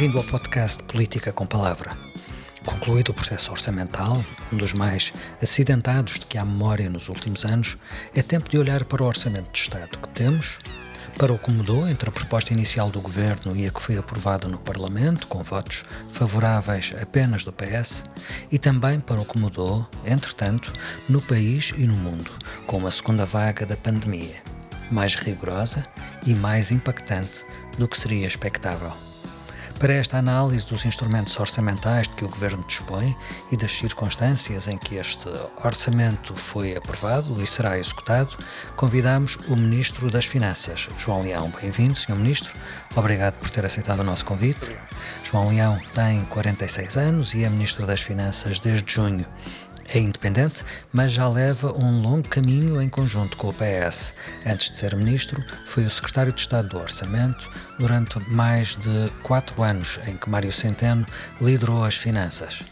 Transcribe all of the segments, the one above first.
Bem-vindo ao podcast Política com Palavra. Concluído o processo orçamental, um dos mais acidentados de que há memória nos últimos anos, é tempo de olhar para o orçamento de Estado que temos, para o que mudou entre a proposta inicial do Governo e a que foi aprovada no Parlamento, com votos favoráveis apenas do PS, e também para o que mudou, entretanto, no país e no mundo, com uma segunda vaga da pandemia, mais rigorosa e mais impactante do que seria expectável. Para esta análise dos instrumentos orçamentais de que o Governo dispõe e das circunstâncias em que este orçamento foi aprovado e será executado, convidamos o Ministro das Finanças, João Leão. Bem-vindo, Sr. Ministro. Obrigado por ter aceitado o nosso convite. João Leão tem 46 anos e é Ministro das Finanças desde junho. É independente, mas já leva um longo caminho em conjunto com o PS. Antes de ser ministro, foi o secretário de Estado do Orçamento durante mais de quatro anos em que Mário Centeno liderou as finanças.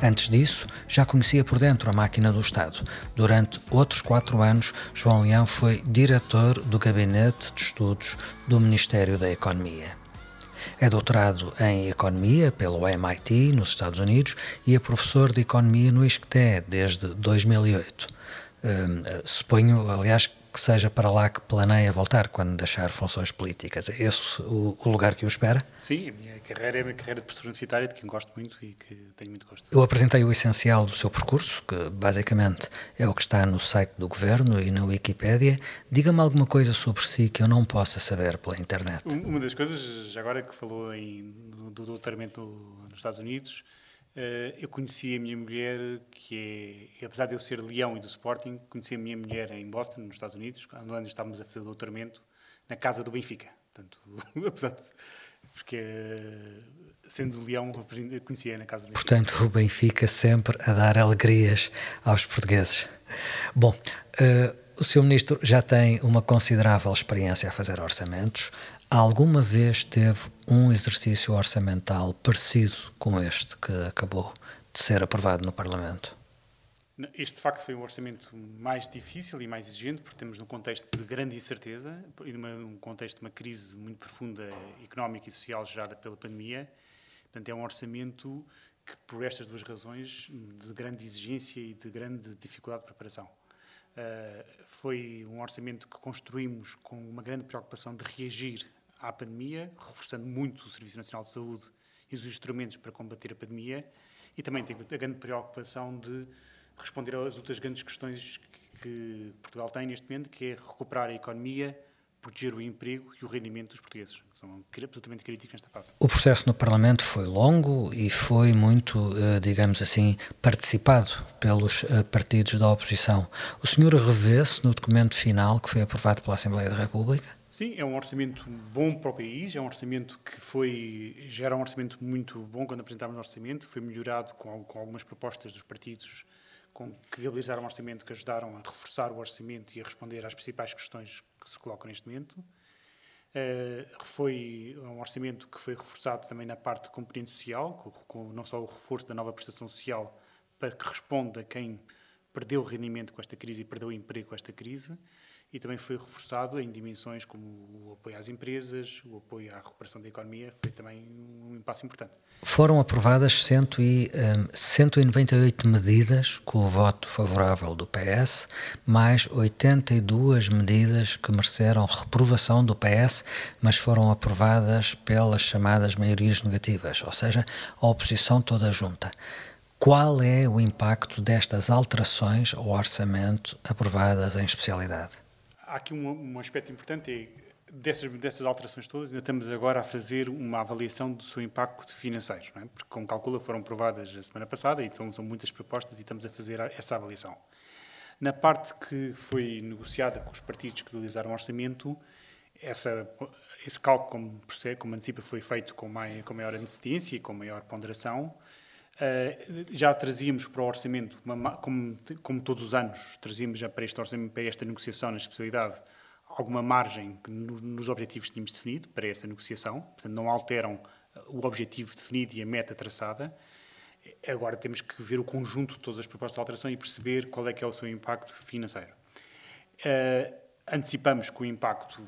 Antes disso, já conhecia por dentro a máquina do Estado. Durante outros quatro anos, João Leão foi diretor do Gabinete de Estudos do Ministério da Economia. É doutorado em Economia pelo MIT, nos Estados Unidos, e é professor de Economia no ISCTE desde 2008. Hum, suponho, aliás, que seja para lá que planeia voltar quando deixar funções políticas. É esse o, o lugar que o espera? Sim, a minha carreira é a minha carreira de professor universitário, de quem gosto muito e que tenho muito gosto. Eu apresentei o essencial do seu percurso, que basicamente é o que está no site do Governo e na Wikipédia. Diga-me alguma coisa sobre si que eu não possa saber pela internet. Uma das coisas, agora que falou em, do doutoramento nos Estados Unidos, Uh, eu conheci a minha mulher, que é, apesar de eu ser Leão e do Sporting, conheci a minha mulher em Boston, nos Estados Unidos, onde estávamos a fazer o doutoramento, na casa do Benfica. Portanto, apesar de. Porque, sendo Leão, conhecia na casa Benfica. Portanto, o Benfica sempre a dar alegrias aos portugueses. Bom. Uh, o Sr. Ministro já tem uma considerável experiência a fazer orçamentos. Alguma vez teve um exercício orçamental parecido com este que acabou de ser aprovado no Parlamento? Este, de facto, foi um orçamento mais difícil e mais exigente, porque temos num contexto de grande incerteza e num contexto de uma crise muito profunda económica e social gerada pela pandemia. Portanto, é um orçamento que, por estas duas razões, de grande exigência e de grande dificuldade de preparação. Uh, foi um orçamento que construímos com uma grande preocupação de reagir à pandemia, reforçando muito o Serviço Nacional de Saúde e os instrumentos para combater a pandemia, e também tem a grande preocupação de responder às outras grandes questões que Portugal tem neste momento, que é recuperar a economia, proteger o emprego e o rendimento dos portugueses, que são absolutamente críticos nesta fase. O processo no Parlamento foi longo e foi muito, eh, digamos assim, participado pelos eh, partidos da oposição. O senhor revê-se no documento final que foi aprovado pela Assembleia da República? Sim, é um orçamento bom para o país, é um orçamento que foi, já era um orçamento muito bom quando apresentámos o orçamento, foi melhorado com, com algumas propostas dos partidos com, que viabilizaram o orçamento, que ajudaram a reforçar o orçamento e a responder às principais questões que se colocam neste momento. Uh, foi um orçamento que foi reforçado também na parte de componente social, com, com não só o reforço da nova prestação social para que responda a quem perdeu rendimento com esta crise e perdeu emprego com esta crise, e também foi reforçado em dimensões como o apoio às empresas, o apoio à recuperação da economia, foi também um passo importante. Foram aprovadas 100 e, um, 198 medidas com o voto favorável do PS, mais 82 medidas que mereceram reprovação do PS, mas foram aprovadas pelas chamadas maiorias negativas, ou seja, a oposição toda junta. Qual é o impacto destas alterações ao orçamento aprovadas em especialidade? Há aqui um, um aspecto importante, é dessas, dessas alterações todas, ainda estamos agora a fazer uma avaliação do seu impacto financeiro, é? porque, como calcula, foram aprovadas a semana passada e então são muitas propostas e estamos a fazer essa avaliação. Na parte que foi negociada com os partidos que utilizaram o orçamento, essa, esse cálculo, como, percebe, como antecipa, foi feito com, com maior antecedência e com maior ponderação, Uh, já trazíamos para o orçamento, uma, como, como, todos os anos, trazíamos já para este orçamento, para esta negociação na especialidade, alguma margem que no, nos objetivos que tínhamos definido para essa negociação, portanto não alteram o objetivo definido e a meta traçada. Agora temos que ver o conjunto de todas as propostas de alteração e perceber qual é que é o seu impacto financeiro. Uh, antecipamos que o impacto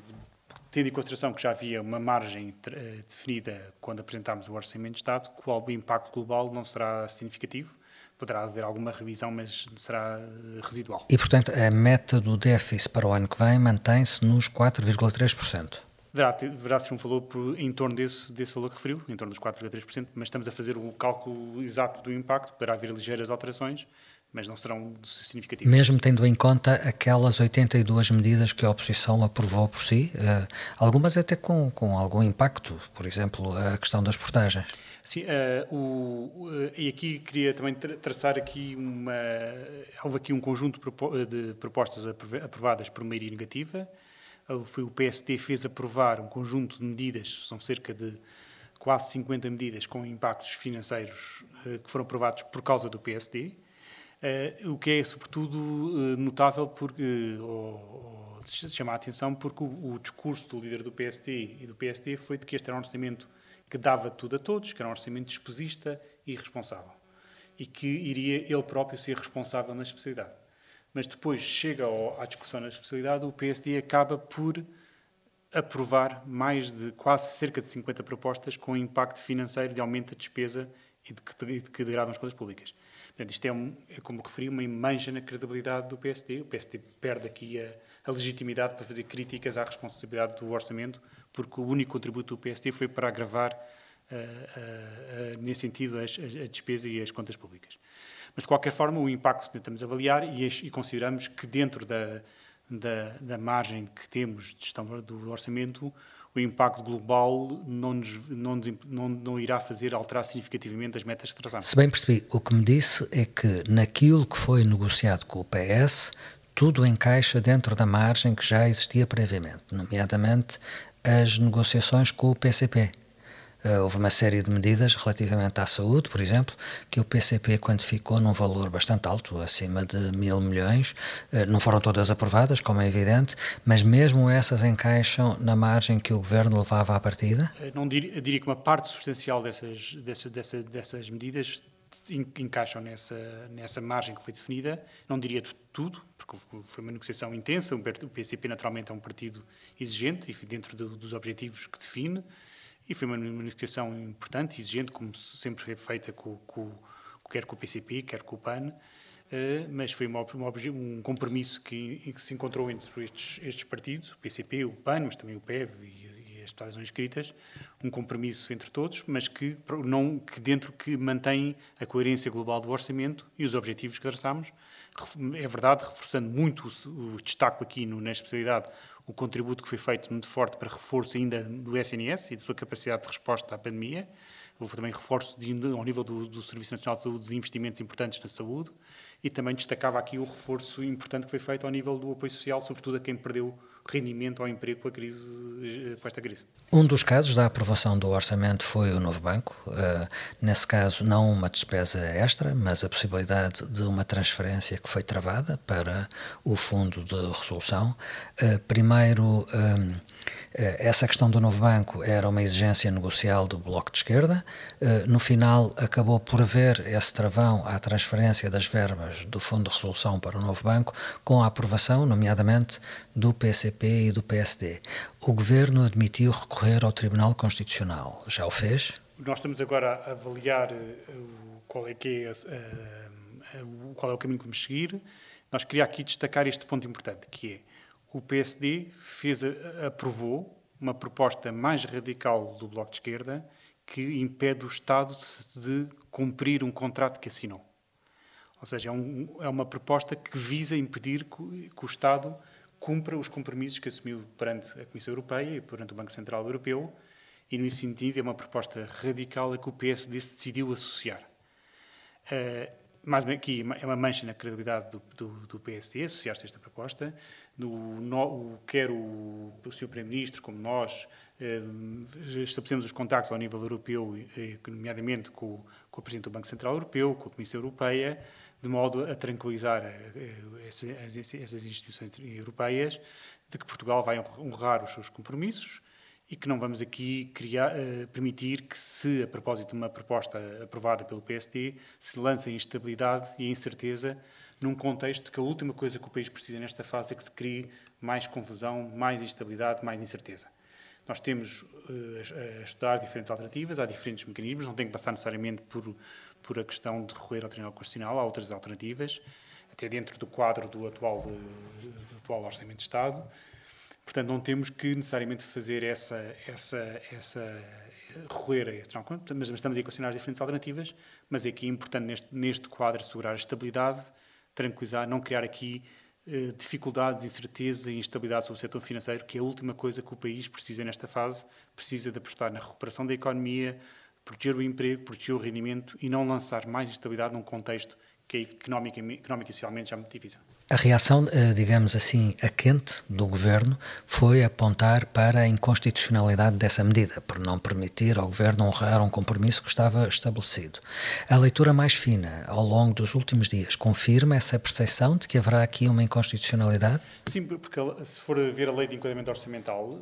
tendo em consideração que já havia uma margem uh, definida quando apresentámos o Orçamento de Estado, qual o impacto global não será significativo. Poderá haver alguma revisão, mas será uh, residual. E, portanto, a meta do déficit para o ano que vem mantém-se nos 4,3%. Deverá, deverá ser um valor por, em torno desse, desse valor que referiu, em torno dos 4,3%, mas estamos a fazer o cálculo exato do impacto, poderá haver ligeiras alterações, mas não serão significativas. Mesmo tendo em conta aquelas 82 medidas que a oposição aprovou por si, uh, algumas até com, com algum impacto, por exemplo, a questão das portagens. Sim, uh, o, uh, e aqui queria também traçar aqui uma... Houve aqui um conjunto de propostas aprovadas por maioria negativa, foi o PSD fez aprovar um conjunto de medidas, são cerca de quase 50 medidas com impactos financeiros que foram aprovados por causa do PSD, Uh, o que é, sobretudo, uh, notável porque, ou, ou chama a atenção porque o, o, discurso do líder do PSD e do PSD foi de que este era um orçamento que dava tudo a todos, que era um orçamento despesista e irresponsável. E que iria ele próprio ser responsável na especialidade. Mas depois chega ao, à discussão na especialidade, o PSD acaba por aprovar mais de quase cerca de 50 propostas com impacto financeiro de aumento da despesa e de que, de que degradam as contas públicas. Portanto, isto é, um, é, como referi, uma mancha na credibilidade do PSD. O PSD perde aqui a, a, legitimidade para fazer críticas à responsabilidade do orçamento, porque o único contributo do PSD foi para agravar, uh, uh, uh, nesse sentido, a, a, despesa e as contas públicas. Mas, de qualquer forma, o impacto tentamos avaliar e, e consideramos que, dentro da, da, da, margem que temos de gestão do orçamento, o impacto global não, nos, não, não, não, irá fazer alterar significativamente as metas que traçamos. Se bem percebi, o que me disse é que naquilo que foi negociado com o PS, tudo encaixa dentro da margem que já existia previamente, nomeadamente as negociações com o PCP. Uh, houve uma série de medidas relativamente à saúde, por exemplo, que o PCP quantificou num valor bastante alto, acima de mil milhões. Uh, não foram todas aprovadas, como é evidente, mas mesmo essas encaixam na margem que o governo levava à partida? Eh, não diria, diria que uma parte substancial dessas, dessas, dessas, dessas medidas encaixam nessa, nessa margem que foi definida. Não diria tudo, porque foi uma negociação intensa. O PCP, naturalmente, é um partido exigente e dentro do, dos objetivos que define. E foi uma negociação importante, exigente, como sempre foi feita com, com, quer com o PCP, quer com o PAN, Uh, mas foi uma, uma, um compromisso que, que, se encontrou entre estes, estes, partidos, o PCP, o PAN, mas também o PEV e, as deputadas escritas, um compromisso entre todos, mas que, não, que dentro que mantém a coerência global do orçamento e os objetivos que traçamos. É verdade, reforçando muito o, o destaque aqui no, na especialidade, o contributo que foi feito muito forte para reforço ainda do SNS e da sua capacidade de resposta à pandemia. Houve também reforço de, ao nível do, do, Serviço Nacional de Saúde de investimentos importantes na saúde e também destacava aqui o reforço importante que foi feito ao nível do apoio social, sobretudo a quem perdeu rendimento ao emprego com, a crise, eh, com esta crise. Um dos casos da aprovação do orçamento foi o novo banco. Uh, nesse caso, não uma despesa extra, mas a possibilidade de uma transferência que foi travada para o fundo de resolução. Uh, primeiro. Um, essa questão do novo banco era uma exigência negocial do Bloco de Esquerda. No final, acabou por haver esse travão à transferência das verbas do Fundo de Resolução para o novo banco, com a aprovação, nomeadamente, do PCP e do PSD. O governo admitiu recorrer ao Tribunal Constitucional. Já o fez? Nós estamos agora a avaliar eh, qual é, que é, qual é o caminho que vamos seguir. Nós queria aqui destacar este ponto importante, que é o PSD fez, aprovou uma proposta mais radical do Bloco de Esquerda que impede o Estado de cumprir um contrato que assinou. Ou seja, é, um, é uma proposta que visa impedir que, que, o Estado cumpra os compromissos que assumiu perante a Comissão Europeia e perante o Banco Central Europeu, e, nesse sentido, é uma proposta radical a que o PSD se decidiu associar. Uh, mais aqui é uma mancha na credibilidade do, do, do PSD associar-se a esta proposta. No, no, quer o, o Sr. Primeiro-Ministro, como nós, eh, estabelecemos os contactos ao nível europeu, eh, nomeadamente com, com, o Presidente do Banco Central Europeu, com a Comissão Europeia, de modo a tranquilizar eh, essas, essas instituições europeias de que Portugal vai honrar os seus compromissos e que não vamos aqui criar, uh, permitir que, se a propósito de uma proposta aprovada pelo PSD, se lance a instabilidade e a incerteza num contexto que a última coisa que o país precisa nesta fase é que se crie mais confusão, mais instabilidade, mais incerteza. Nós temos uh, a estudar diferentes alternativas, há diferentes mecanismos, não tem que passar necessariamente por, por a questão de recorrer ao Tribunal Constitucional, há outras alternativas, até dentro do quadro do atual, do atual Orçamento de Estado. Portanto, não temos que necessariamente fazer essa, essa, essa recorrer a este mas estamos a questionar as diferentes alternativas, mas que é importante neste, neste quadro assegurar a estabilidade, tranquilizar, não criar aqui eh, dificuldades, incertezas e instabilidade sobre o setor financeiro, que é a última coisa que o país precisa nesta fase, precisa de apostar na recuperação da economia, proteger o emprego, proteger o rendimento e não lançar mais instabilidade num contexto que é económica, económica e socialmente já muito difícil. A reação, eh, digamos assim, a quente do governo foi apontar para a inconstitucionalidade dessa medida, por não permitir ao governo honrar um compromisso que estava estabelecido. A leitura mais fina, ao longo dos últimos dias, confirma essa percepção de que haverá aqui uma inconstitucionalidade? Sim, porque se for ver a lei de enquadramento orçamental,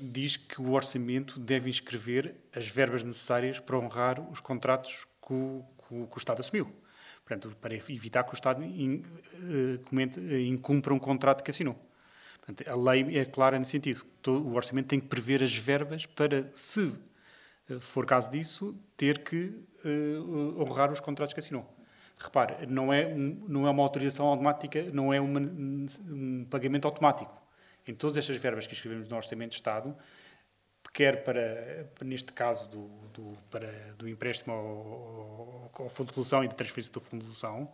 diz que o orçamento deve inscrever as verbas necessárias para honrar os contratos que o, que o Estado assumiu. Portanto, para evitar que o Estado in, uh, incumpra um contrato que assinou. Portanto, a lei é clara nesse sentido. O orçamento tem que prever as verbas para, se uh, for caso disso, ter que honrar os contratos que assinou. Repare, não é, não é uma autorização automática, não é uma, um pagamento automático. Em todas estas verbas que escrevemos no Orçamento de Estado, quer para, neste caso, do, do, para, do empréstimo ao, ao, Fundo de Resolução e da transferência do Fundo de Resolução,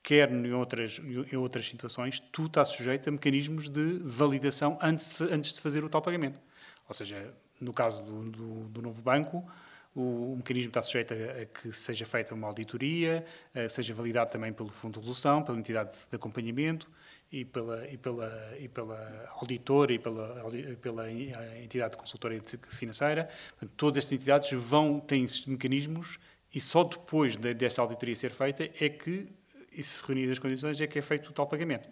quer em outras, em outras situações, tudo está sujeito a mecanismos de validação antes antes de fazer o tal pagamento. Ou seja, no caso do, do, do novo banco, o, o, mecanismo está sujeito a, a, que seja feita uma auditoria, seja validado também pelo Fundo de Resolução, pela entidade de acompanhamento, e pela, e pela, e pela auditora e pela, pela entidade consultora financeira. Portanto, todas estas entidades vão, têm esses mecanismos e só depois de, dessa auditoria ser feita é que, e se reunir as condições, é que é feito o tal pagamento.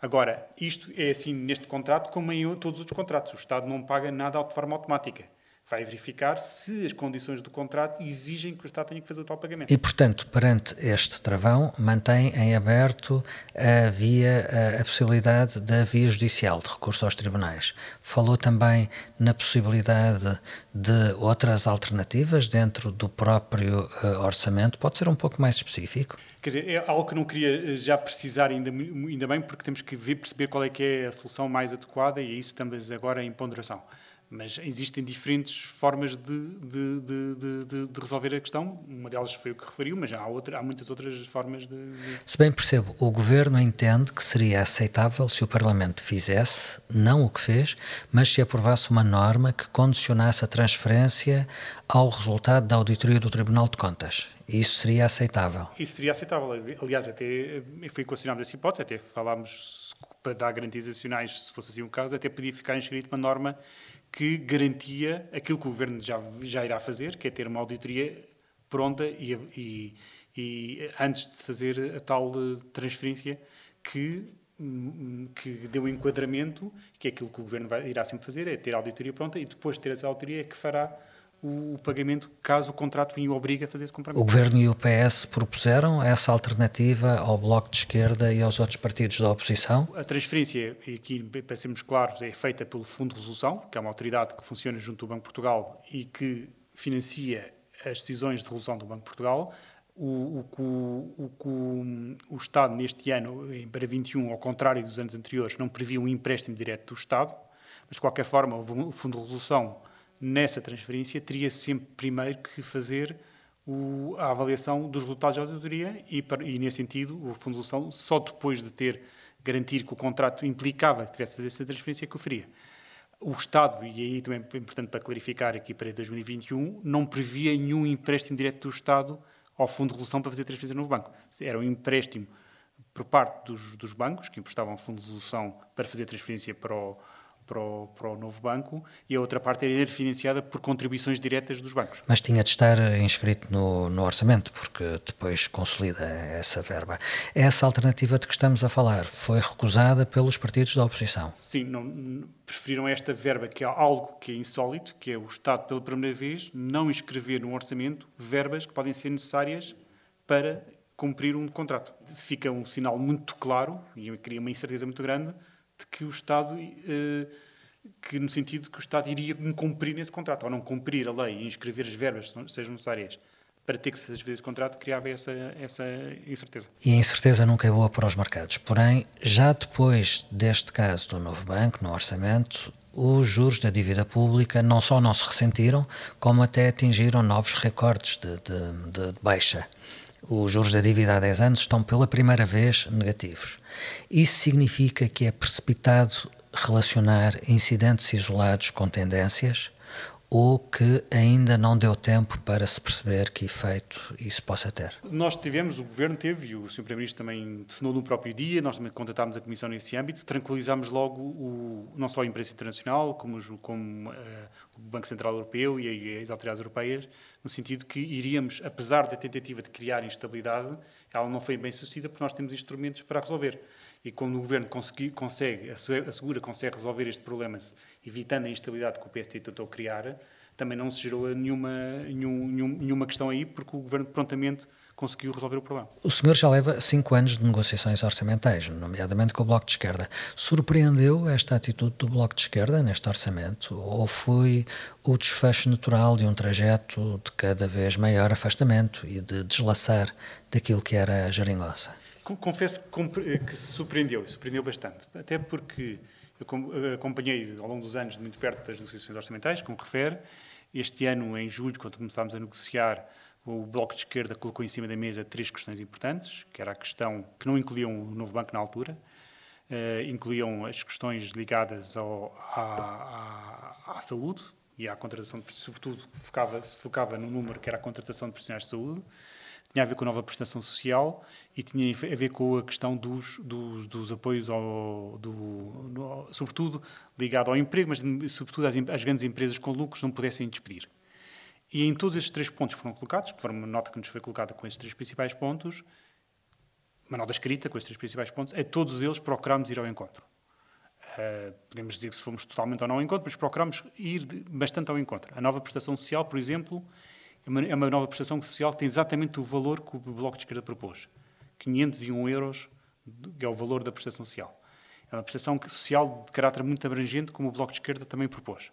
Agora, isto é assim neste contrato como em todos os contratos. O Estado não paga nada de forma automática vai verificar se as condições do contrato exigem que o Estado tenha que fazer o tal pagamento. E, portanto, perante este travão, mantém em aberto a via, a, possibilidade da via judicial de recurso aos tribunais. Falou também na possibilidade de outras alternativas dentro do próprio uh, orçamento. Pode ser um pouco mais específico? Quer dizer, é algo que não queria eh, já precisar ainda, ainda bem, porque temos que ver, perceber qual é que é a solução mais adequada e isso estamos agora em ponderação. Mas existem diferentes formas de, de, de, de, resolver a questão. Uma delas foi o que referiu, mas há, outra, há muitas outras formas de, Se bem percebo, o Governo entende que seria aceitável se o Parlamento fizesse, não o que fez, mas se aprovasse uma norma que condicionasse a transferência ao resultado da auditoria do Tribunal de Contas. Isso seria aceitável? Isso seria aceitável. Aliás, até foi questionámos essa hipótese, até falámos para dar garantias adicionais, se fosse assim o caso, até podia ficar inscrito uma norma que garantia aquilo que o Governo já, já irá fazer, que é ter uma auditoria pronta e, e, e antes de fazer a tal eh, transferência que, hum, que deu enquadramento, que é aquilo que o Governo vai, irá sempre fazer, é ter a auditoria pronta e depois de ter essa auditoria é que fará o, pagamento caso o contrato o obrigue a fazer esse compromisso. O Governo e o PS propuseram essa alternativa ao Bloco de Esquerda e aos outros partidos da oposição? A transferência, e aqui para sermos claros, é feita pelo Fundo de Resolução, que é uma autoridade que funciona junto do Banco de Portugal e que financia as decisões de resolução do Banco de Portugal. O, o, o, o, o Estado, neste ano, para 21, ao contrário dos anos anteriores, não previa um empréstimo direto do Estado, mas de qualquer forma, o Fundo de Resolução nessa transferência, teria sempre primeiro que fazer o, a avaliação dos resultados da auditoria e, e, nesse sentido, o Fundo de Solução, só depois de ter garantir que o contrato implicava que tivesse que fazer essa transferência, que o faria. O Estado, e aí também é importante para clarificar aqui para 2021, não previa nenhum empréstimo direto do Estado ao Fundo de Resolução para fazer transferência no novo banco. Era um empréstimo por parte dos, dos bancos, que emprestavam ao Fundo de Resolução para fazer transferência para o, para o, para o novo banco e a outra parte era financiada por contribuições diretas dos bancos. Mas tinha de estar inscrito no, no orçamento, porque depois consolida essa verba. Essa alternativa de que estamos a falar foi recusada pelos partidos da oposição? Sim, não, preferiram esta verba, que é algo que é insólito, que é o Estado, pela primeira vez, não inscrever no orçamento verbas que podem ser necessárias para cumprir um contrato. Fica um sinal muito claro, e queria uma incerteza muito grande, de que o Estado eh, que no sentido que o Estado iria cumprir esse contrato, ou não cumprir a lei e inscrever as verbas que sejam necessárias para ter que se desfazer esse contrato, criava essa, essa incerteza. E a incerteza nunca é boa para os mercados. Porém, já depois deste caso do novo banco, no orçamento, os juros da dívida pública não só não se ressentiram, como até atingiram novos recordes de, de, de baixa. Os juros da dívida há 10 anos estão pela primeira vez negativos. Isso significa que é precipitado relacionar incidentes isolados com tendências ou que ainda não deu tempo para se perceber que efeito isso possa ter? Nós tivemos, o Governo teve, e o Sr. Primeiro-Ministro também definiu no próprio dia, nós também contatámos a Comissão nesse âmbito, tranquilizámos logo o, não só a imprensa internacional, como, como uh, o Banco Central Europeu e as autoridades europeias, no sentido que iríamos, apesar da tentativa de criar instabilidade, ela não foi bem sucedida porque nós temos instrumentos para resolver. E quando o Governo consegui, consegue, assegura, consegue resolver este problema, evitando a instabilidade que o PST tentou criar, também não se gerou nenhuma, nenhum, nenhuma questão aí, porque o Governo prontamente conseguiu resolver o problema. O senhor já leva cinco anos de negociações orçamentais, nomeadamente com o Bloco de Esquerda. Surpreendeu esta atitude do Bloco de Esquerda neste orçamento? Ou foi o desfecho natural de um trajeto de cada vez maior afastamento e de deslaçar daquilo que era a geringonça? Confesso que se surpreendeu, surpreendeu bastante, até porque eu acompanhei ao longo dos anos muito perto das negociações orçamentais, como refere. Este ano, em julho, quando começámos a negociar, o Bloco de Esquerda colocou em cima da mesa três questões importantes, que era a questão que não incluíam o novo banco na altura, uh, incluíam as questões ligadas ao, à, à, à, saúde e à contratação, de, sobretudo focava, se focava no número que era a contratação de profissionais de saúde, tinha a ver com a nova prestação social e tinha a ver com a questão dos, dos, dos apoios, ao, do, no, sobretudo ligado ao emprego, mas sobretudo às, às, grandes empresas com lucros não pudessem despedir. E em todos estes três pontos que foram colocados, que foram uma nota que nos foi colocada com estes três principais pontos, uma nota escrita com estes três principais pontos, a todos eles procurámos ir ao encontro. Uh, podemos dizer que se fomos totalmente ou não ao encontro, mas procurámos ir bastante ao encontro. A nova prestação social, por exemplo, é uma, é uma nova prestação social que tem exatamente o valor que o Bloco de Esquerda propôs. 501 euros é o valor da prestação social. É uma prestação social de caráter muito abrangente, como o Bloco de Esquerda também propôs.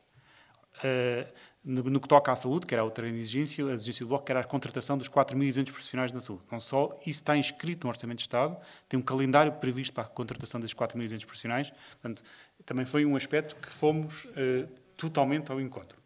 Uh, no, no, que toca à saúde, que era outra exigência, a exigência do Bloco, que era a contratação dos 4.200 profissionais na saúde. Não só isso está inscrito no Orçamento de Estado, tem um calendário previsto para a contratação desses 4.200 profissionais. Portanto, também foi um aspecto que fomos uh, totalmente ao encontro.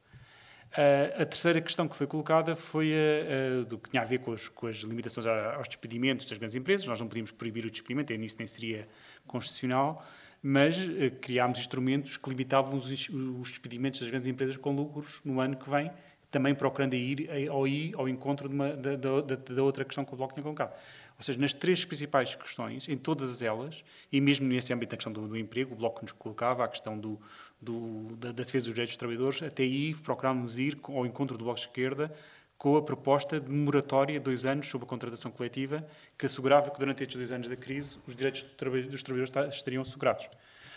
A terceira questão que foi colocada foi a, a, do que tinha a ver com, as, com as limitações aos despedimentos das grandes empresas. Nós não podíamos proibir o despedimento, nisso nem seria constitucional, mas uh, criámos instrumentos que limitavam os, os, despedimentos das grandes empresas com lucros no ano que vem, também procurando ir ao, ao encontro da, outra questão que o Bloco tinha colocado. Ou seja, nas três principais questões, em todas elas, e mesmo nesse âmbito da questão do, do emprego, o Bloco nos colocava a questão do, do, da, da, defesa dos direitos dos trabalhadores, até aí procurámos ir ao encontro do Bloco de Esquerda com a proposta de moratória de dois anos sobre a contratação coletiva, que assegurava que durante estes dois anos da crise os direitos dos trabalhadores estariam assegurados.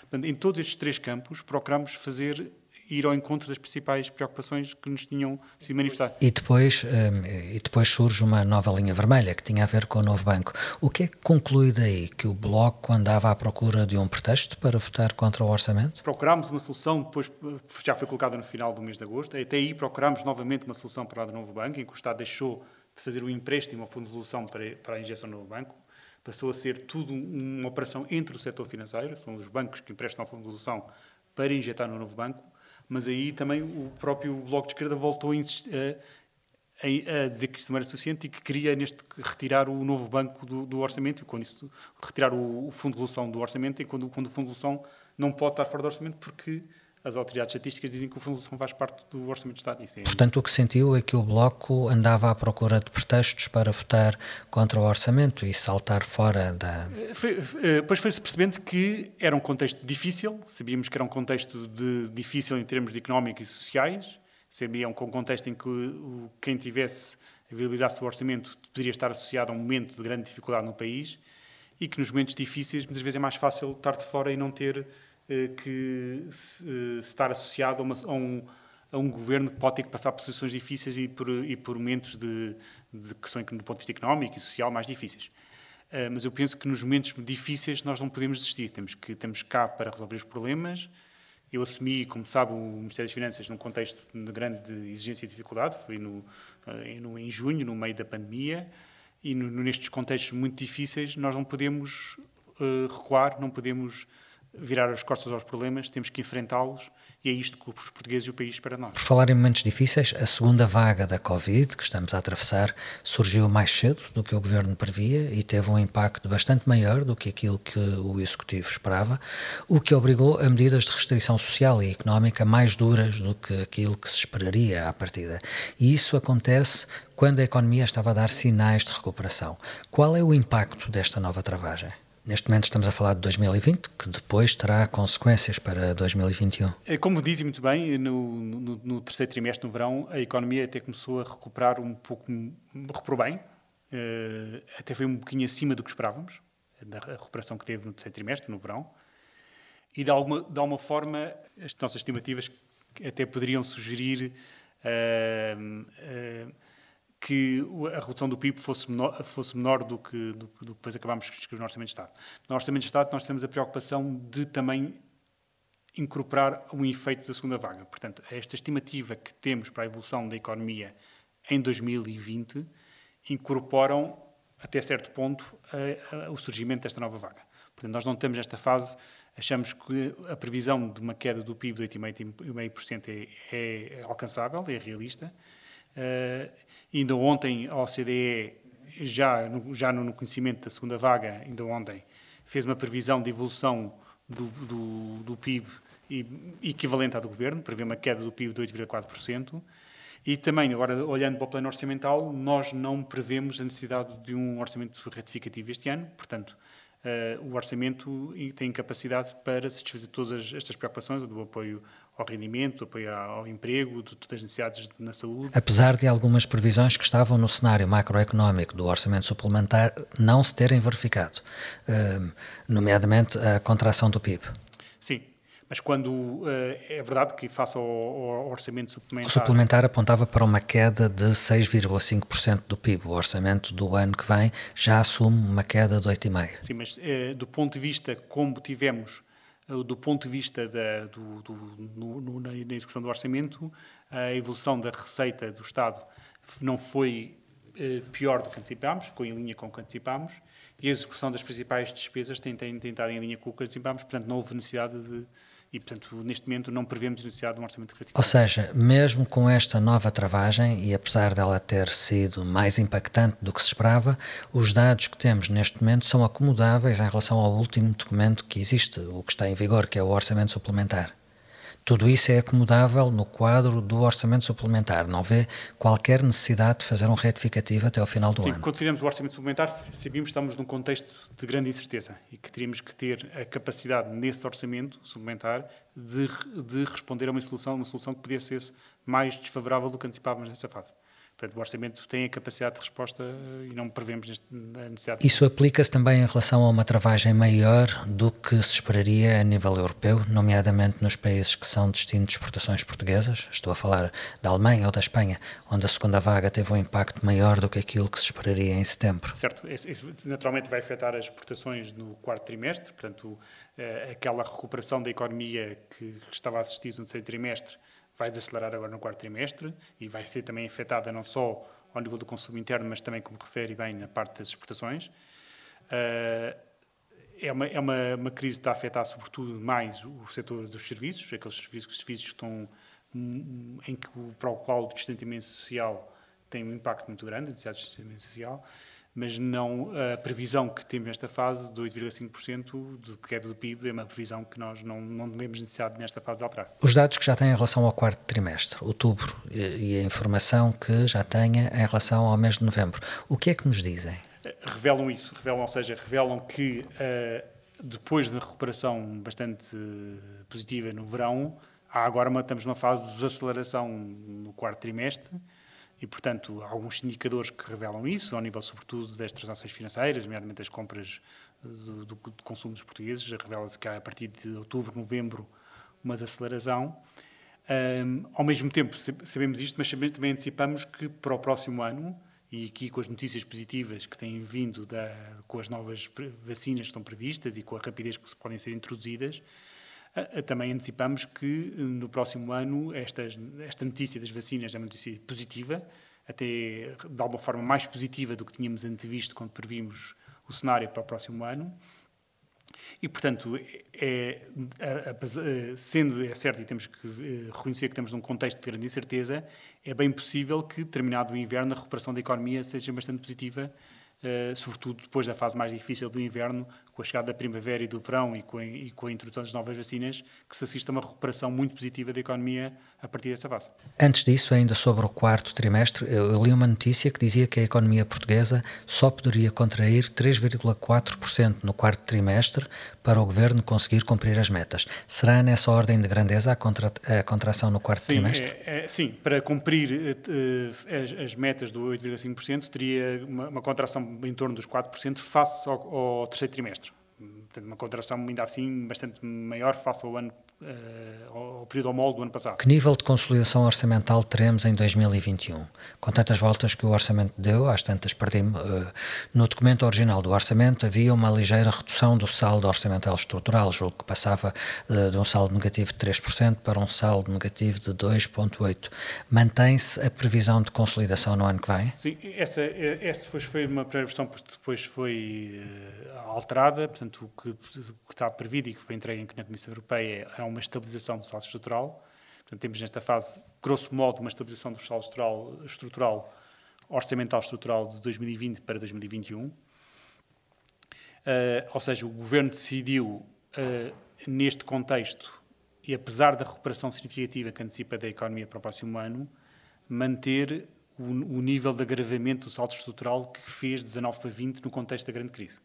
Portanto, em todos estes três campos, procuramos fazer ir ao encontro das principais preocupações que nos tinham sido manifestadas. E depois, um, e depois surge uma nova linha vermelha que tinha a ver com o novo banco. O que é que conclui daí? Que o Bloco andava à procura de um pretexto para votar contra o orçamento? Procurámos uma solução, depois já foi colocada no final do mês de agosto, até aí procurámos novamente uma solução para o novo banco, em que o Estado deixou de fazer o empréstimo ao Fundo de Resolução para, para a injeção no novo banco, passou a ser tudo uma operação entre o setor financeiro, são os bancos que emprestam ao Fundo de Resolução para injetar no novo banco, mas aí também o próprio Bloco de Esquerda voltou a, a, a dizer que isso não era suficiente e que queria neste, retirar o novo banco do, do orçamento, e quando isso, retirar o, o, fundo de resolução do orçamento, e quando, quando o fundo de resolução não pode estar fora do orçamento porque as autoridades estatísticas dizem que o Fundo de faz parte do Orçamento de Estado. É... Portanto, o que sentiu é que o Bloco andava à procura de pretextos para votar contra o Orçamento e saltar fora da... Foi, eh, depois foi-se percebendo que era um contexto difícil, sabíamos que era um contexto de, difícil em termos de económicos e sociais, que um contexto em que quem tivesse a viabilizasse o orçamento poderia estar associado a um momento de grande dificuldade no país e que nos momentos difíceis muitas vezes é mais fácil estar de fora e não ter eh, que se, se estar associado a, uma, a, um, a, um, governo que pode ter que passar por situações difíceis e por, e por momentos de, de, que são, do ponto de vista económico e social, mais difíceis. Uh, mas eu penso que nos momentos difíceis nós não podemos desistir. Temos que temos cá para resolver os problemas, Eu assumi, como sabe, o Ministério das Finanças num contexto de grande exigência e dificuldade, foi no, em junho, no meio da pandemia, e no, nestes contextos muito difíceis nós não podemos recuar, não podemos virar as costas aos problemas, temos que enfrentá-los e é isto que os portugueses e o país para nós. Por falar em momentos difíceis, a segunda vaga da Covid que estamos a atravessar surgiu mais cedo do que o governo previa e teve um impacto bastante maior do que aquilo que o executivo esperava, o que obrigou a medidas de restrição social e económica mais duras do que aquilo que se esperaria à partida. E isso acontece quando a economia estava a dar sinais de recuperação. Qual é o impacto desta nova travagem? Neste momento estamos a falar de 2020, que depois terá consequências para 2021. É, como dizem muito bem, no, no, no, terceiro trimestre, no verão, a economia até começou a recuperar um pouco, recuperou bem, eh, até foi um pouquinho acima do que esperávamos, da recuperação que teve no terceiro trimestre, no verão, e de alguma, de alguma forma as nossas estimativas até poderiam sugerir uh, uh, que a redução do PIB fosse menor, fosse menor do, que, do, do que depois acabámos de escrever no Orçamento de Estado. No Orçamento de Estado nós temos a preocupação de também incorporar um efeito da segunda vaga. Portanto, esta estimativa que temos para a evolução da economia em 2020 incorporam, até certo ponto, a, a, o surgimento desta nova vaga. Portanto, nós não temos esta fase, achamos que a previsão de uma queda do PIB de 8,5% é, é alcançável, é realista, Uh, ainda ontem a OCDE, já no, já no conhecimento da segunda vaga, ainda ontem, fez uma previsão de evolução do, do, do PIB equivalente à do Governo, prevê uma queda do PIB de 8,4%. E também, agora olhando para o plano orçamental, nós não prevemos a necessidade de um orçamento retificativo este ano, portanto, uh, o orçamento tem capacidade para satisfazer todas estas preocupações do apoio ao rendimento, apoio ao emprego, de todas as necessidades na saúde. Apesar de algumas previsões que estavam no cenário macroeconómico do orçamento suplementar não se terem verificado, uh, nomeadamente a contração do PIB. Sim, mas quando uh, é verdade que face ao, ao, orçamento suplementar. O suplementar apontava para uma queda de 6,5% do PIB. O orçamento do ano que vem já assume uma queda de 8,5%. Sim, mas uh, do ponto de vista como tivemos, do ponto de vista da, do, do no, no, na execução do orçamento, a evolução da receita do Estado não foi pior do que antecipámos, ficou em linha com o que antecipámos, e a execução das principais despesas tem, tem, tem estado em linha com o que antecipámos, portanto não houve necessidade de e, portanto, neste momento não prevemos necessidade de um orçamento criativo. Ou seja, mesmo com esta nova travagem, e apesar dela ter sido mais impactante do que se esperava, os dados que temos neste momento são acomodáveis em relação ao último documento que existe, o que está em vigor, que é o orçamento suplementar. Tudo isso é acomodável no quadro do orçamento suplementar. Não vê qualquer necessidade de fazer um retificativo até ao final do Sim, ano. Sim, quando fizemos o orçamento suplementar, sabíamos que estamos num contexto de grande incerteza e que teríamos que ter a capacidade, nesse orçamento suplementar, de, de responder a uma solução, uma solução que pudesse ser mais desfavorável do que antecipávamos nessa fase. Portanto, o orçamento tem a capacidade de resposta eh, e não prevemos a necessidade. Isso aplica-se também em relação a uma travagem maior do que se esperaria a nível europeu, nomeadamente nos países que são destino de exportações portuguesas. Estou a falar da Alemanha ou da Espanha, onde a segunda vaga teve um impacto maior do que aquilo que se esperaria em setembro. Certo. Isso naturalmente vai afetar as exportações no quarto trimestre, portanto, eh, aquela recuperação da economia que estava a assistir no terceiro trimestre vai desacelerar agora no quarto trimestre e vai ser também afetada não só ao nível do consumo interno, mas também, como refere bem, na parte das exportações. Uh, é uma, é uma, uma, crise que está a afetar sobretudo mais o setor dos serviços, aqueles serviços, serviços que estão em que, para o qual o distanciamento social tem um impacto muito grande, a necessidade de distanciamento social, mas não a previsão que temos nesta fase de 8,5% de queda do PIB é uma previsão que nós não, não devemos necessidade nesta fase de alterar. Os dados que já têm em relação ao quarto trimestre, outubro, e a informação que já tenha em relação ao mês de novembro, o que é que nos dizem? Revelam isso, revelam, ou seja, revelam que uh, depois da recuperação bastante positiva no verão, há agora uma, estamos numa fase de desaceleração no quarto trimestre, e, portanto, há alguns indicadores que revelam isso, ao nível, sobretudo, das transações financeiras, nomeadamente as compras do, do, do consumo dos portugueses. Revela-se que há, a partir de outubro, novembro, uma desaceleração. Um, ao mesmo tempo, sabemos isto, mas também anticipamos que para o próximo ano, e aqui com as notícias positivas que têm vindo da, com as novas vacinas que estão previstas e com a rapidez que podem ser introduzidas, Também antecipamos que no próximo ano esta, notícia das vacinas é uma notícia positiva, até de alguma forma mais positiva do que tínhamos antevisto quando previmos o cenário para o próximo ano. E, portanto, é, é, sendo é certo e temos que eh, reconhecer que estamos num contexto de grande incerteza, é bem possível que, terminado o inverno, a recuperação da economia seja bastante positiva Uh, sobretudo depois da fase mais difícil do inverno, com a chegada da primavera e do verão e com, a, e com a introdução das novas vacinas, que se assiste a uma recuperação muito positiva da economia a partir dessa fase. Antes disso, ainda sobre o quarto trimestre, eu li uma notícia que dizia que a economia portuguesa só poderia contrair 3,4% no quarto trimestre para o governo conseguir cumprir as metas. Será nessa ordem de grandeza a, contra, a contração no quarto sim, trimestre? É, é, sim, para cumprir uh, as, as, metas do 8,5%, teria uma, uma contração em torno dos 4% face ao, ao terceiro trimestre. Portanto, uma contração ainda assim bastante maior face ao ano uh, ao período homólogo do ano passado. Que nível de consolidação orçamental teremos em 2021? Com tantas voltas que o orçamento deu, às tantas perdi-me, uh, no documento original do orçamento havia uma ligeira redução do saldo orçamental estrutural, julgo que passava uh, de um saldo negativo de 3% para um saldo negativo de 2,8%. Mantém-se a previsão de consolidação no ano que vem? Sim, essa, essa foi uma primeira versão que depois foi alterada, portanto, o que, que está previsto e que foi entregue na Comissão Europeia é uma estabilização do saldo estrutural. Portanto, temos nesta fase, grosso modo, uma estabilização do saldo estrutural, estrutural orçamental estrutural de 2020 para 2021. Uh, ou seja, o Governo decidiu, uh, neste contexto, e apesar da recuperação significativa que antecipa da economia para o próximo ano, manter o, o nível de agravamento do saldo estrutural que fez de 19 para 20 no contexto da grande crise.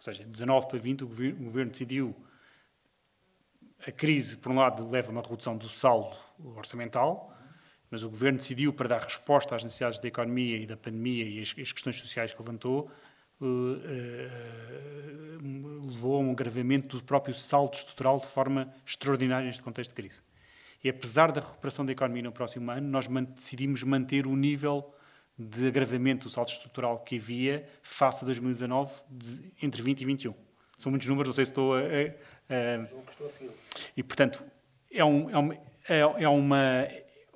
Ou seja, de 19 para 20 o Governo, o governo decidiu a crise, por um lado, leva a uma redução do saldo orçamental, mas o governo decidiu, para dar resposta às necessidades da economia e da pandemia e as, as questões sociais que levantou, uh, uh, levou a um agravamento do próprio saldo estrutural de forma extraordinária neste contexto de crise. E apesar da recuperação da economia no próximo ano, nós man decidimos manter o nível de agravamento do saldo estrutural que havia face a 2019 de, entre 20 e 21. São muitos números, não sei se estou a, e, portanto, é, um, é, uma, é, é uma,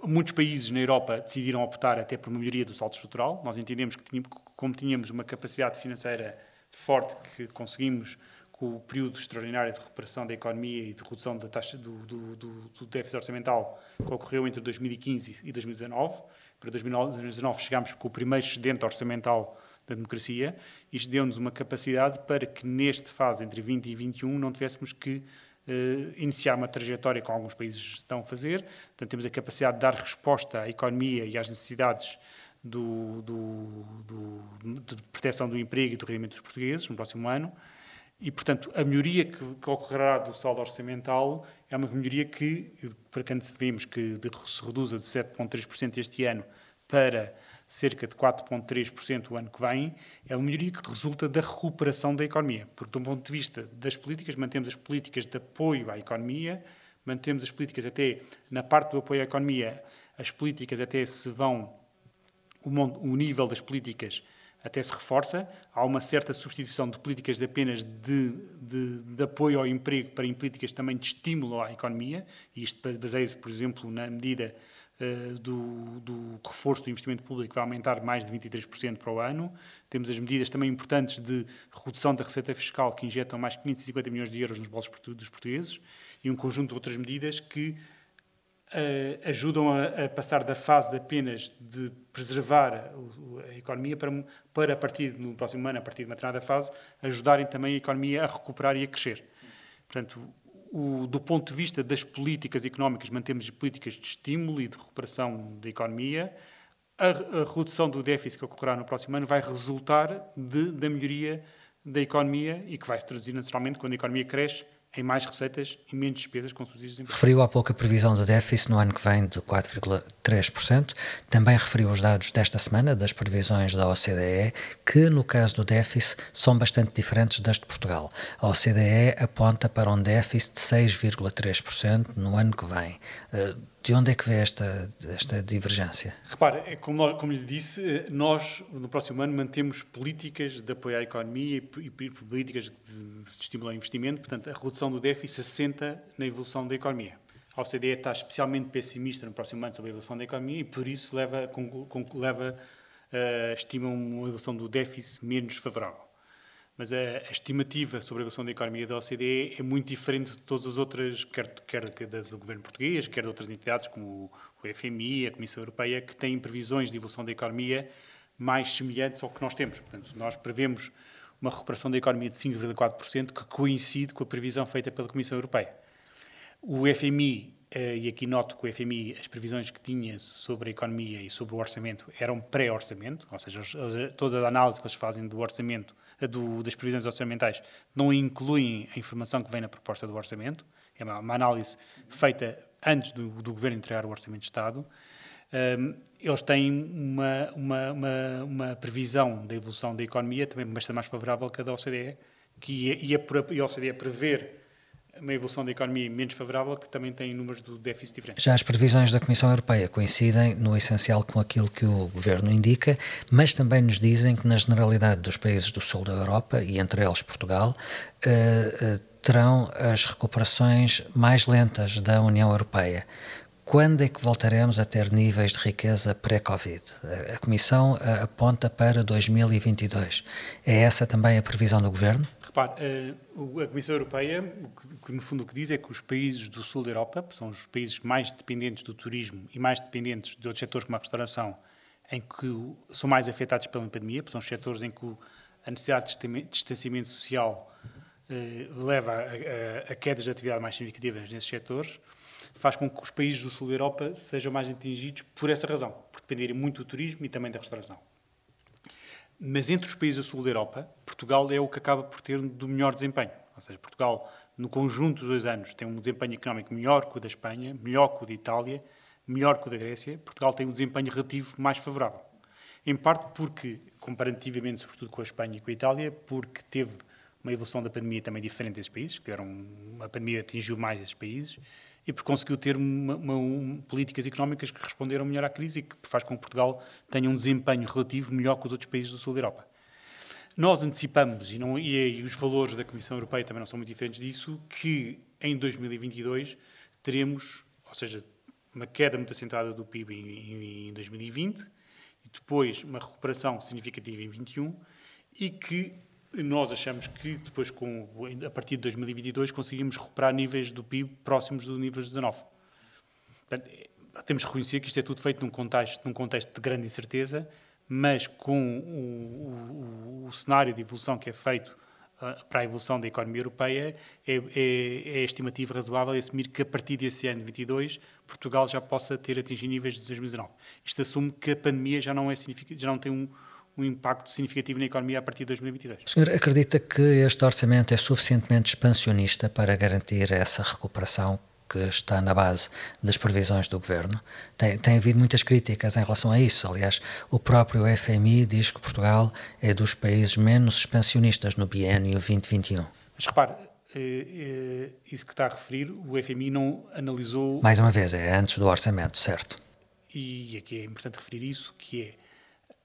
Muitos países na Europa decidiram optar até por uma melhoria do saldo estrutural. Nós entendemos que, tínhamos, como tínhamos uma capacidade financeira forte que conseguimos com o período extraordinário de recuperação da economia e de redução da taxa do, do, do, do déficit orçamental que ocorreu entre 2015 e 2019. Para 2019 chegámos com o primeiro excedente orçamental da democracia. Isto deu-nos uma capacidade para que, nesta fase, entre 20 e 21, não tivéssemos que Uh, iniciar uma trajetória que alguns países estão a fazer. Portanto, temos a capacidade de dar resposta à economia e às necessidades do, do, do, de proteção do emprego e do rendimento dos portugueses no próximo ano. E, portanto, a melhoria que, que ocorrerá do saldo orçamental é uma melhoria que, para quando vimos que se reduza de 7,3% este ano para cerca de 4,3% o ano que vem, é uma melhoria que resulta da recuperação da economia. Porque, do ponto de vista das políticas, mantemos as políticas de apoio à economia, mantemos as políticas até, na parte do apoio à economia, as políticas até se vão, o, o nível das políticas até se reforça, há uma certa substituição de políticas de apenas de, de, de, apoio ao emprego para políticas também de estímulo à economia, e isto baseia-se, por exemplo, na medida uh, do, do, reforço do investimento público, que vai aumentar mais de 23% para o ano. Temos as medidas também importantes de redução da receita fiscal, que injetam mais de 550 milhões de euros nos bolsos dos portugueses, e um conjunto de outras medidas que uh, ajudam a, a, passar da fase de apenas de preservar a, economia para, para, a partir no próximo ano, a partir de uma determinada fase, ajudarem também a economia a recuperar e a crescer. Portanto, o, do ponto de vista das políticas económicas, mantemos políticas de estímulo e de recuperação da economia. A, a redução do déficit que ocorrerá no próximo ano vai resultar de, da melhoria da economia e que vai se traduzir naturalmente quando a economia cresce em mais receitas e menos despesas com subsídios Referiu há pouco a previsão de déficit no ano que vem de 4,3%. Também referiu os dados desta semana das previsões da OCDE, que no caso do déficit são bastante diferentes das de Portugal. A OCDE aponta para um déficit de 6,3% no ano que vem. Uh, De onde é que vem esta, esta divergência? Repara, é como, nós, como lhe disse, nós no próximo ano mantemos políticas de apoio à economia e, e políticas de, de estímulo ao investimento, portanto, a redução do déficit assenta na evolução da economia. A OCDE está especialmente pessimista no próximo ano sobre a evolução da economia e, por isso, leva, com, leva uh, estima uma evolução do déficit menos favorável. Mas a, a, estimativa sobre a evolução da economia da OCDE é muito diferente de todas as outras, quer, quer do governo português, quer de outras entidades como o FMI, a Comissão Europeia, que têm previsões de evolução da economia mais semelhantes ao que nós temos. Portanto, nós prevemos uma recuperação da economia de 5,4%, que coincide com a previsão feita pela Comissão Europeia. O FMI, eh, e aqui noto que o FMI, as previsões que tinha sobre a economia e sobre o orçamento eram pré-orçamento, ou seja, toda a análise que eles fazem do orçamento do, das previsões orçamentais não incluem a informação que vem na proposta do orçamento, é uma, uma análise feita antes do, do, Governo entregar o Orçamento de Estado. Um, eles têm uma, uma, uma, uma, previsão da evolução da economia também bastante mais favorável que a da OCDE, que ia, ia por, a OCDE prever uma evolução da economia menos favorável, que também tem números do déficit diferentes. Já as previsões da Comissão Europeia coincidem no essencial com aquilo que o Governo indica, mas também nos dizem que na generalidade dos países do sul da Europa, e entre eles Portugal, uh, uh, terão as recuperações mais lentas da União Europeia. Quando é que voltaremos a ter níveis de riqueza pré-Covid? A Comissão eh, aponta para 2022. É essa também a previsão do Governo? Repare, eh, a Comissão Europeia, que, no fundo o que diz é que os países do sul da Europa, que são os países mais dependentes do turismo e mais dependentes de outros setores como a restauração, em que são mais afetados pela pandemia, porque são os setores em que a necessidade de distanciamento social eh, leva a, a, a, quedas de atividade mais significativas nesses setores, faz com que os países do sul da Europa sejam mais atingidos por essa razão, por dependerem muito do turismo e também da restauração. Mas entre os países do sul da Europa, Portugal é o que acaba por ter do melhor desempenho. Ou seja, Portugal, no conjunto dos dois anos, tem um desempenho económico melhor que o da Espanha, melhor que o da Itália, melhor que o da Grécia. Portugal tem um desempenho relativo mais favorável. Em parte porque, comparativamente, sobretudo com a Espanha e com a Itália, porque teve uma evolução da pandemia também diferente desses países, que tiveram, a pandemia atingiu mais esses países, e porque conseguiu ter uma, uma, um, políticas económicas que responderam melhor à crise e que faz com que Portugal tenha um desempenho relativo melhor que os outros países do sul da Europa. Nós antecipamos, e, não, e, e os valores da Comissão Europeia também não são muito diferentes disso, que em 2022 teremos, ou seja, uma queda muito acentuada do PIB em, em 2020 e depois uma recuperação significativa em 2021 e que nós achamos que depois, com, a partir de 2022, conseguimos recuperar níveis do PIB próximos do nível de 19. Portanto, temos que reconhecer que isto é tudo feito num contexto, num contexto de grande incerteza, mas com o, o, o cenário de evolução que é feito uh, para a evolução da economia europeia, é, é, é estimativa razoável assumir que a partir desse ano de 22 Portugal já possa ter atingido níveis de 2019. Isto assume que a pandemia já não, é já não tem um, um impacto significativo na economia a partir de 2022. O senhor acredita que este orçamento é suficientemente expansionista para garantir essa recuperação que está na base das previsões do governo? Tem, tem havido muitas críticas em relação a isso. Aliás, o próprio FMI diz que Portugal é dos países menos expansionistas no biênio 2021. Mas repare, eh, eh, isso que está a referir, o FMI não analisou. Mais uma vez, é antes do orçamento, certo? E aqui é importante referir isso, que é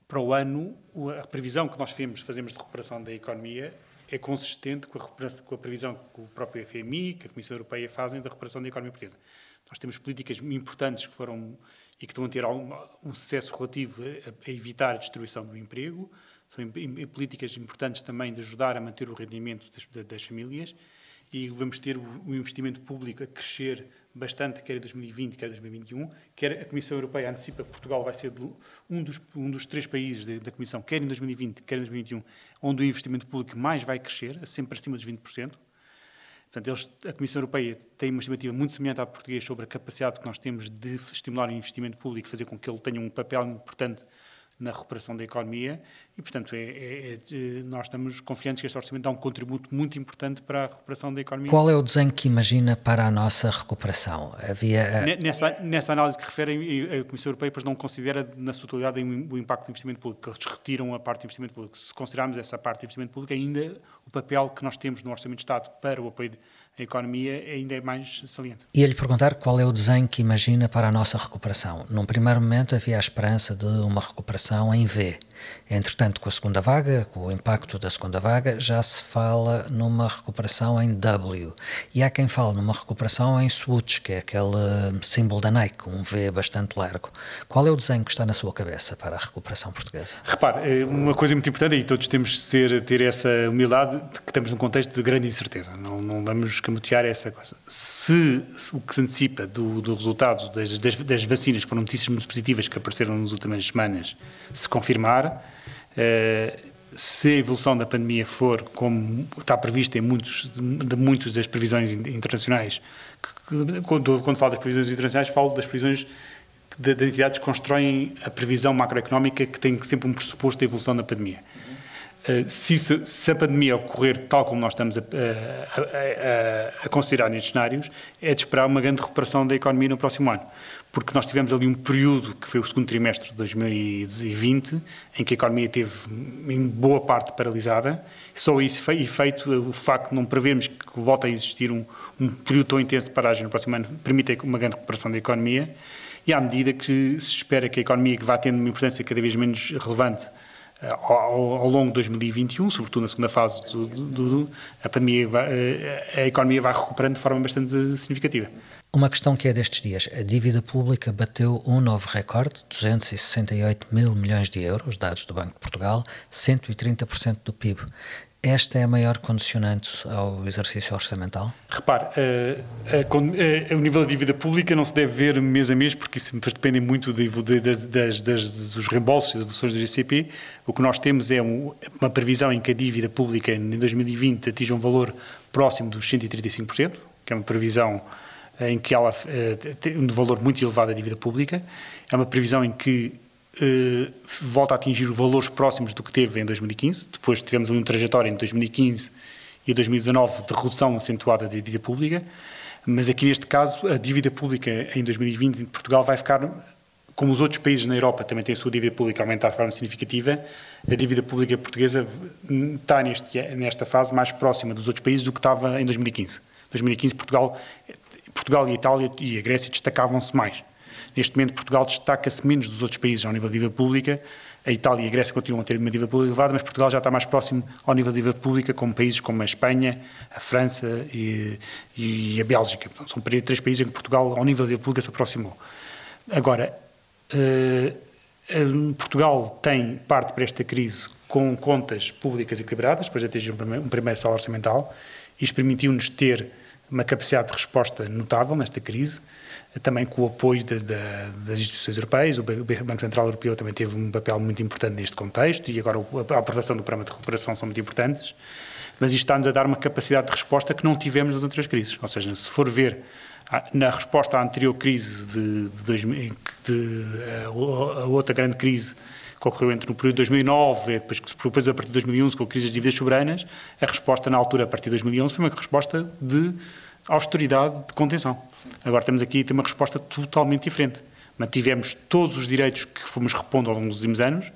para o ano, a previsão que nós fazemos, fazemos de recuperação da economia é consistente com a, com a, previsão que o próprio FMI, que a Comissão Europeia fazem da recuperação da economia portuguesa. Nós temos políticas importantes que foram e que estão a ter um, um sucesso relativo a, a, evitar a destruição do emprego, são políticas importantes também de ajudar a manter o rendimento das, das famílias e vamos ter o, investimento público a crescer bastante, quer em 2020, quer em 2021, quer a Comissão Europeia antecipa que Portugal vai ser um dos, um dos três países de, da Comissão, quer em 2020, quer em 2021, onde o investimento público mais vai crescer, sempre acima dos 20%. Portanto, eles, a Comissão Europeia tem uma estimativa muito semelhante à portuguesa sobre a capacidade que nós temos de estimular o investimento público fazer com que ele tenha um papel importante na recuperação da economia e, portanto, é, é, é, nós estamos confiantes que este orçamento dá um contributo muito importante para a recuperação da economia. Qual é o desenho que imagina para a nossa recuperação? Havia nessa, nessa análise que referem, a Comissão Europeia depois não considera na sua totalidade o impacto do investimento público, eles retiram a parte do investimento público. Se considerarmos essa parte do investimento público, ainda o papel que nós temos no Orçamento de Estado para o apoio a economia ainda é mais saliente. E lhe perguntar qual é o desenho que imagina para a nossa recuperação. Num primeiro momento havia a esperança de uma recuperação em V. Entretanto, com a segunda vaga, com o impacto da segunda vaga, já se fala numa recuperação em W. E há quem fale numa recuperação em swoosh, que é aquele símbolo da Nike, um V bastante largo. Qual é o desenho que está na sua cabeça para a recuperação portuguesa? Repare, é uma coisa muito importante, e todos temos de ser, ter essa humildade, de que estamos num contexto de grande incerteza. Não, não vamos camutear essa coisa. Se, se o que se antecipa do, do resultado das, das, das, vacinas, que foram notícias muito positivas que apareceram nas últimas semanas, se confirmar, eh, se a evolução da pandemia for como está prevista em muitos de muitas das previsões internacionais, quando, quando falo das previsões internacionais, falo das previsões das entidades que constroem a previsão macroeconómica que tem sempre um pressuposto da evolução da pandemia. Eh, se, se, a pandemia ocorrer tal como nós estamos a, a, a, a, considerar nestes cenários, é de esperar uma grande recuperação da economia no próximo ano. Porque nós tivemos ali um período, que foi o segundo trimestre de 2020, em que a economia teve em boa parte paralisada. Só isso foi feito, o facto de não prevermos que volta a existir um, um período tão intenso de paragem no próximo ano, permite uma grande recuperação da economia. E à medida que se espera que a economia que vá tendo uma importância cada vez menos relevante ao, ao, longo de 2021, sobretudo na segunda fase do, do, do a pandemia, vai, eh, a economia vai recuperando de forma bastante significativa. Uma questão que é destes dias. A dívida pública bateu um novo recorde, 268 mil milhões de euros, dados do Banco de Portugal, 130% do PIB. Esta é a maior condicionante ao exercício orçamental? Repare, uh, o nível da dívida pública não se deve ver mês a mês, porque isso depende muito de, de, das, das, dos reembolsos e das devoluções do GCP. O que nós temos é um, uma previsão em que a dívida pública em 2020 atinja um valor próximo dos 135%, que é uma previsão em que ela uh, tem um valor muito elevado da dívida pública. É uma previsão em que uh, volta a atingir valores próximos do que teve em 2015. Depois tivemos ali um trajetório em 2015 e 2019 de redução acentuada da dívida pública. Mas aqui neste caso, a dívida pública em 2020 em Portugal vai ficar, como os outros países na Europa também têm a sua dívida pública a aumentar de forma significativa, a dívida pública portuguesa está neste, nesta fase mais próxima dos outros países do que estava em 2015. Em 2015, Portugal, Portugal e a Itália e a Grécia destacavam-se mais. Neste momento, Portugal destaca-se menos dos outros países ao nível de dívida pública. A Itália e a Grécia continuam a ter uma dívida pública elevada, mas Portugal já está mais próximo ao nível de dívida pública, como países como a Espanha, a França e, e a Bélgica. Portanto, são três países em que Portugal, ao nível de dívida pública, se aproximou. Agora, uh, Portugal tem parte para esta crise com contas públicas equilibradas, depois de atingir um primeiro, salário orçamental. Isto permitiu-nos ter uma capacidade de resposta notável nesta crise também com o apoio de, de, das instituições europeias. O Banco Central Europeu também teve um papel muito importante neste contexto e agora a aprovação do programa de recuperação são muito importantes. Mas isto está-nos a dar uma capacidade de resposta que não tivemos nas outras crises. Ou seja, se for ver na resposta à anterior crise de, de, de, de a, outra grande crise que ocorreu entre o período de 2009 e depois, depois a partir de 2011 com a crise das dívidas soberanas, a resposta na altura a partir de 2011 foi uma resposta de austeridade de contenção. Agora temos aqui uma resposta totalmente diferente. Mantivemos todos os direitos que fomos repondo ao longo dos últimos anos,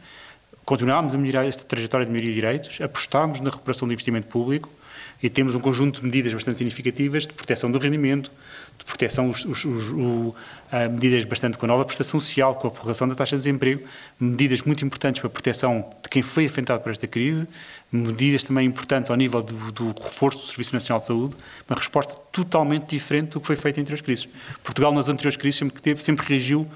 continuámos a melhorar esta trajetória de melhoria de direitos, apostámos na recuperação do investimento público e temos um conjunto de medidas bastante significativas de proteção do rendimento, de proteção, os, os, os, o, medidas bastante com a nova prestação social, com a prorrogação da taxa de desemprego, medidas muito importantes para a proteção de quem foi afetado por esta crise, medidas também importantes ao nível do, do reforço do Serviço Nacional de Saúde, uma resposta totalmente diferente do que foi feito em anteriores crises. Portugal, nas anteriores crises, sempre que teve, sempre reagiu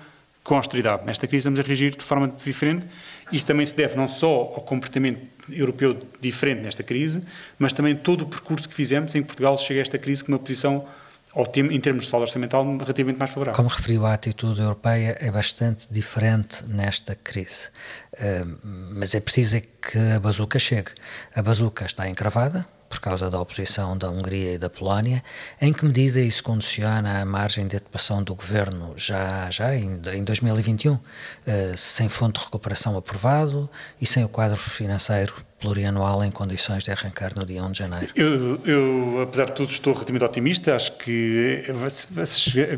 com austeridade. Nesta crise estamos a reagir de forma diferente. Isso também se deve não só ao comportamento europeu diferente nesta crise, mas também todo o percurso que fizemos em que Portugal chega a esta crise com uma posição em termos de saldo orçamental, relativamente mais favorável. Como referiu, a atitude europeia é bastante diferente nesta crise. Mas é preciso é que a bazuca chegue. A bazuca está encravada, por causa da oposição da Hungria e da Polónia. Em que medida isso condiciona a margem de atuação do governo já, já em, em 2021, uh, sem fundo de recuperação aprovado e sem o quadro financeiro plurianual em condições de arrancar no dia 1 de janeiro? Eu, eu apesar de tudo, estou relativamente otimista. Acho que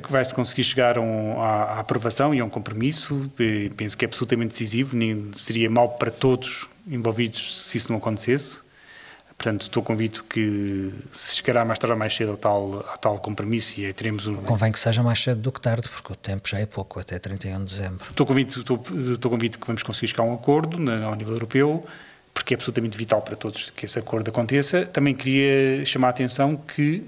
vai-se conseguir chegar um, à, à, aprovação e a um compromisso. Penso que é absolutamente decisivo. Nem seria mal para todos envolvidos se isso não acontecesse Portanto, estou convicto que se chegará mais tarde ou mais cedo ao tal, ao tal compromisso e teremos um... Convém que seja mais cedo do que tarde, porque o tempo já é pouco, até 31 de dezembro. Estou convicto, estou, estou convicto que vamos conseguir chegar a um acordo na, ao nível europeu, porque é absolutamente vital para todos que esse acordo aconteça. Também queria chamar a atenção que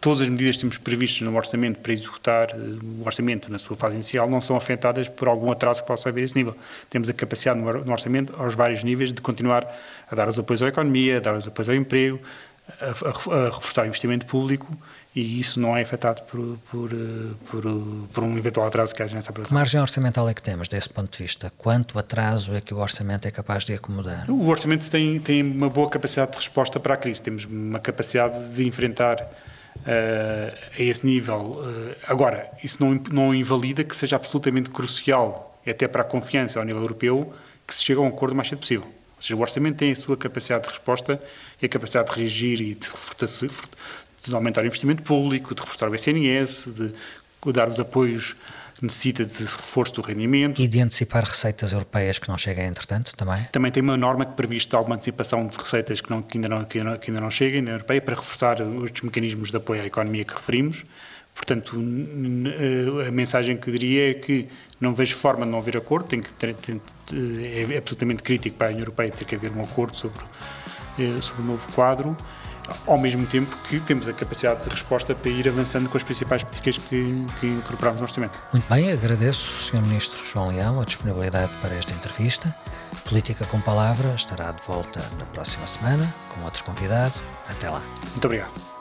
todas as medidas que temos previstas no orçamento para executar eh, o orçamento na sua fase inicial não são afetadas por algum atraso que possa haver a esse nível. Temos a capacidade no orçamento, aos vários níveis, de continuar a dar os apoios à economia, a dar os apoios ao emprego, a, a, a reforçar o investimento público e isso não é afetado por, por, eh, por, por, um eventual atraso que haja nessa aprovação. Que margem orçamental é que temos desse ponto de vista? Quanto atraso é que o orçamento é capaz de acomodar? O orçamento tem, tem uma boa capacidade de resposta para a crise, temos uma capacidade de enfrentar uh, a esse nível. Uh, agora, isso não, não invalida que seja absolutamente crucial, até para a confiança ao nível europeu, que se chegue a um acordo o mais cedo possível. Ou seja, o orçamento tem a sua capacidade de resposta e a capacidade de reagir e de, de aumentar o investimento público, de reforçar o SNS, de dar os apoios necessita de reforço do rendimento. E de antecipar receitas europeias que não cheguem, entretanto, também? Também tem uma norma que previste alguma antecipação de receitas que, não, que, ainda, não, que, ainda, não, que ainda não cheguem na Europeia para reforçar os mecanismos de apoio à economia que referimos. Portanto, a mensagem que diria é que não vejo forma de não haver acordo, tem que ter, tem, é absolutamente crítico para a União Europeia ter que haver um acordo sobre, eh, sobre o novo quadro ao mesmo tempo que temos a capacidade de resposta para ir avançando com as principais políticas que, que incorporamos no orçamento. Muito bem, agradeço, Sr. Ministro João Leão, a disponibilidade para esta entrevista. Política com Palavra estará de volta na próxima semana com outro convidado. Até lá. Muito obrigado.